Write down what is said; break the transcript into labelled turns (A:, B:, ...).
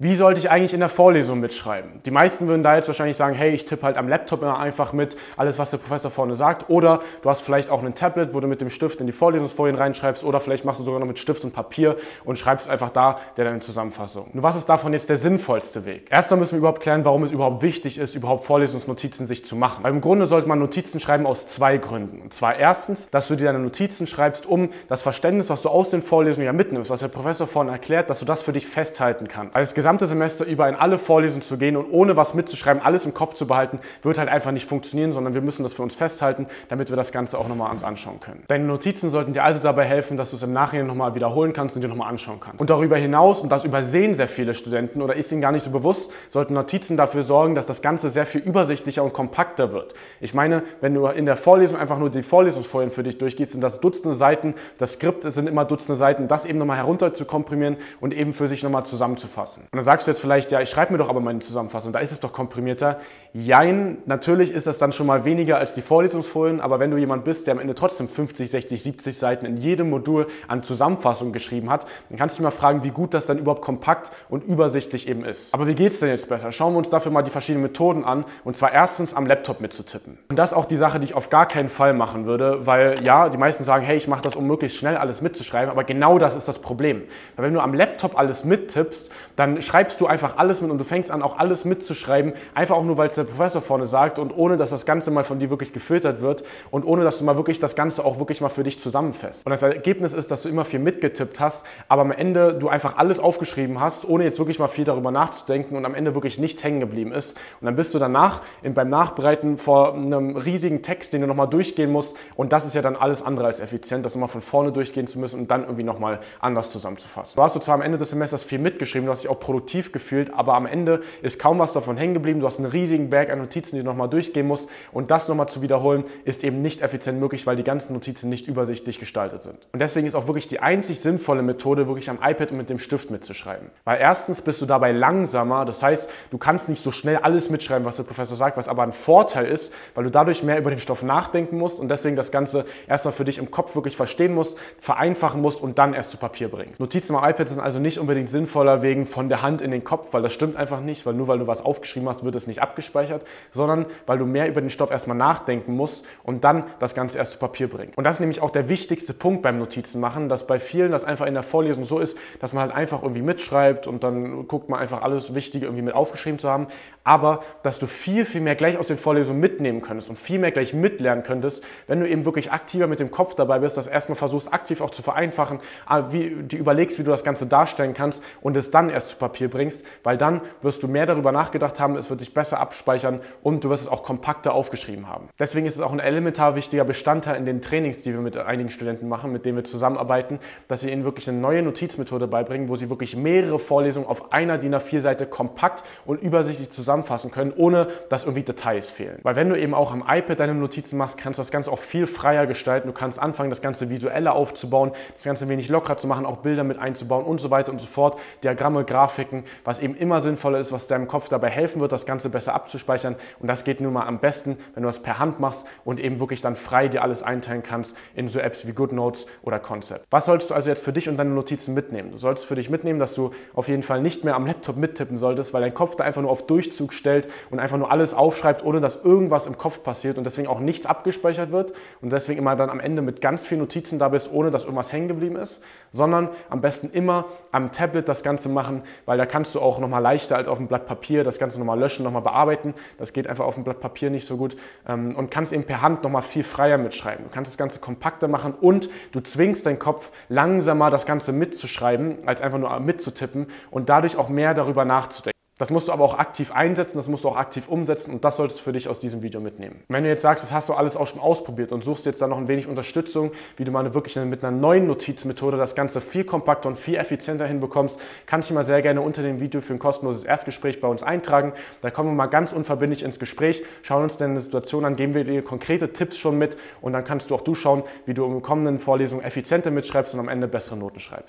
A: Wie sollte ich eigentlich in der Vorlesung mitschreiben? Die meisten würden da jetzt wahrscheinlich sagen, hey, ich tippe halt am Laptop immer einfach mit alles, was der Professor vorne sagt. Oder du hast vielleicht auch ein Tablet, wo du mit dem Stift in die Vorlesungsfolien reinschreibst. Oder vielleicht machst du sogar noch mit Stift und Papier und schreibst einfach da deine Zusammenfassung. Nur was ist davon jetzt der sinnvollste Weg? Erstmal müssen wir überhaupt klären, warum es überhaupt wichtig ist, überhaupt Vorlesungsnotizen sich zu machen. Weil im Grunde sollte man Notizen schreiben aus zwei Gründen. Und zwar erstens, dass du dir deine Notizen schreibst, um das Verständnis, was du aus den Vorlesungen ja mitnimmst, was der Professor vorne erklärt, dass du das für dich festhalten kannst. Weil das gesamte Semester über in alle Vorlesungen zu gehen und ohne was mitzuschreiben, alles im Kopf zu behalten, wird halt einfach nicht funktionieren, sondern wir müssen das für uns festhalten, damit wir das Ganze auch nochmal uns anschauen können. Deine Notizen sollten dir also dabei helfen, dass du es im Nachhinein nochmal wiederholen kannst und dir nochmal anschauen kannst. Und darüber hinaus, und das übersehen sehr viele Studenten oder ist ihnen gar nicht so bewusst, sollten Notizen dafür sorgen, dass das Ganze sehr viel übersichtlicher und kompakter wird. Ich meine, wenn du in der Vorlesung einfach nur die Vorlesungsfolien für dich durchgehst, sind das Dutzende Seiten, das Skript sind immer Dutzende Seiten, das eben nochmal herunter zu komprimieren und eben für sich nochmal zusammenzufassen. Und dann sagst du jetzt vielleicht, ja, ich schreibe mir doch aber meine Zusammenfassung, da ist es doch komprimierter. Jein, natürlich ist das dann schon mal weniger als die Vorlesungsfolien, aber wenn du jemand bist, der am Ende trotzdem 50, 60, 70 Seiten in jedem Modul an Zusammenfassung geschrieben hat, dann kannst du dich mal fragen, wie gut das dann überhaupt kompakt und übersichtlich eben ist. Aber wie geht es denn jetzt besser? Schauen wir uns dafür mal die verschiedenen Methoden an und zwar erstens am Laptop mitzutippen. Und das ist auch die Sache, die ich auf gar keinen Fall machen würde, weil ja, die meisten sagen, hey, ich mache das, um möglichst schnell alles mitzuschreiben, aber genau das ist das Problem. Weil wenn du am Laptop alles mittippst, dann schreibst du einfach alles mit und du fängst an, auch alles mitzuschreiben, einfach auch nur, weil es der Professor vorne sagt und ohne, dass das Ganze mal von dir wirklich gefiltert wird und ohne, dass du mal wirklich das Ganze auch wirklich mal für dich zusammenfasst. Und das Ergebnis ist, dass du immer viel mitgetippt hast, aber am Ende du einfach alles aufgeschrieben hast, ohne jetzt wirklich mal viel darüber nachzudenken und am Ende wirklich nichts hängen geblieben ist. Und dann bist du danach beim Nachbereiten vor einem riesigen Text, den du nochmal durchgehen musst und das ist ja dann alles andere als effizient, das nochmal von vorne durchgehen zu müssen und dann irgendwie nochmal anders zusammenzufassen. Du hast du zwar am Ende des Semesters viel mitgeschrieben, du hast dich auch produktiv gefühlt, aber am Ende ist kaum was davon hängen geblieben. Du hast einen riesigen Berg an Notizen, die du nochmal durchgehen musst. Und das nochmal zu wiederholen, ist eben nicht effizient möglich, weil die ganzen Notizen nicht übersichtlich gestaltet sind. Und deswegen ist auch wirklich die einzig sinnvolle Methode, wirklich am iPad und mit dem Stift mitzuschreiben. Weil erstens bist du dabei langsamer, das heißt, du kannst nicht so schnell alles mitschreiben, was der Professor sagt, was aber ein Vorteil ist, weil du dadurch mehr über den Stoff nachdenken musst und deswegen das Ganze erstmal für dich im Kopf wirklich verstehen musst, vereinfachen musst und dann erst zu Papier bringst. Notizen am iPad sind also nicht unbedingt sinnvoller wegen von der Hand in den Kopf, weil das stimmt einfach nicht, weil nur weil du was aufgeschrieben hast, wird es nicht abgespeichert, sondern weil du mehr über den Stoff erstmal nachdenken musst und dann das Ganze erst zu Papier bringen. Und das ist nämlich auch der wichtigste Punkt beim Notizen machen, dass bei vielen das einfach in der Vorlesung so ist, dass man halt einfach irgendwie mitschreibt und dann guckt man einfach alles Wichtige irgendwie mit aufgeschrieben zu haben, aber dass du viel, viel mehr gleich aus den Vorlesungen mitnehmen könntest und viel mehr gleich mitlernen könntest, wenn du eben wirklich aktiver mit dem Kopf dabei bist, das erstmal versuchst aktiv auch zu vereinfachen, ah, wie, die überlegst, wie du das Ganze darstellen kannst und es dann erst zu Papier bringst, weil dann wirst du mehr darüber nachgedacht haben, es wird sich besser abspeichern und du wirst es auch kompakter aufgeschrieben haben. Deswegen ist es auch ein elementar wichtiger Bestandteil in den Trainings, die wir mit einigen Studenten machen, mit denen wir zusammenarbeiten, dass wir ihnen wirklich eine neue Notizmethode beibringen, wo sie wirklich mehrere Vorlesungen auf einer DIN A4-Seite kompakt und übersichtlich zusammenfassen können, ohne dass irgendwie Details fehlen. Weil wenn du eben auch am iPad deine Notizen machst, kannst du das Ganze auch viel freier gestalten. Du kannst anfangen, das Ganze visueller aufzubauen, das Ganze wenig lockerer zu machen, auch Bilder mit einzubauen und so weiter und so fort. Diagramme, Grafiken, was eben immer sinnvoller ist, was deinem Kopf dabei helfen wird, das Ganze besser abzuspeichern. Und das geht nun mal am besten, wenn du das per Hand machst und eben wirklich dann frei dir alles einteilen kannst in so Apps wie GoodNotes oder Concept. Was sollst du also jetzt für dich und deine Notizen mitnehmen? Du solltest für dich mitnehmen, dass du auf jeden Fall nicht mehr am Laptop mittippen solltest, weil dein Kopf da einfach nur auf Durchzug stellt und einfach nur alles aufschreibt, ohne dass irgendwas im Kopf passiert und deswegen auch nichts abgespeichert wird und deswegen immer dann am Ende mit ganz vielen Notizen da bist, ohne dass irgendwas hängen geblieben ist, sondern am besten immer am Tablet das Ganze machen, weil da kannst du auch nochmal leichter als auf dem Blatt Papier das Ganze nochmal löschen, nochmal bearbeiten. Das geht einfach auf dem Blatt Papier nicht so gut ähm, und kannst eben per Hand nochmal viel freier mitschreiben. Du kannst das Ganze kompakter machen und du zwingst deinen Kopf langsamer das Ganze mitzuschreiben, als einfach nur mitzutippen und dadurch auch mehr darüber nachzudenken. Das musst du aber auch aktiv einsetzen, das musst du auch aktiv umsetzen und das solltest du für dich aus diesem Video mitnehmen. Wenn du jetzt sagst, das hast du alles auch schon ausprobiert und suchst jetzt da noch ein wenig Unterstützung, wie du mal wirklich mit einer neuen Notizmethode das Ganze viel kompakter und viel effizienter hinbekommst, kannst du mal sehr gerne unter dem Video für ein kostenloses Erstgespräch bei uns eintragen. Da kommen wir mal ganz unverbindlich ins Gespräch, schauen uns deine Situation an, geben wir dir konkrete Tipps schon mit und dann kannst du auch du schauen, wie du in kommenden Vorlesungen effizienter mitschreibst und am Ende bessere Noten schreibst.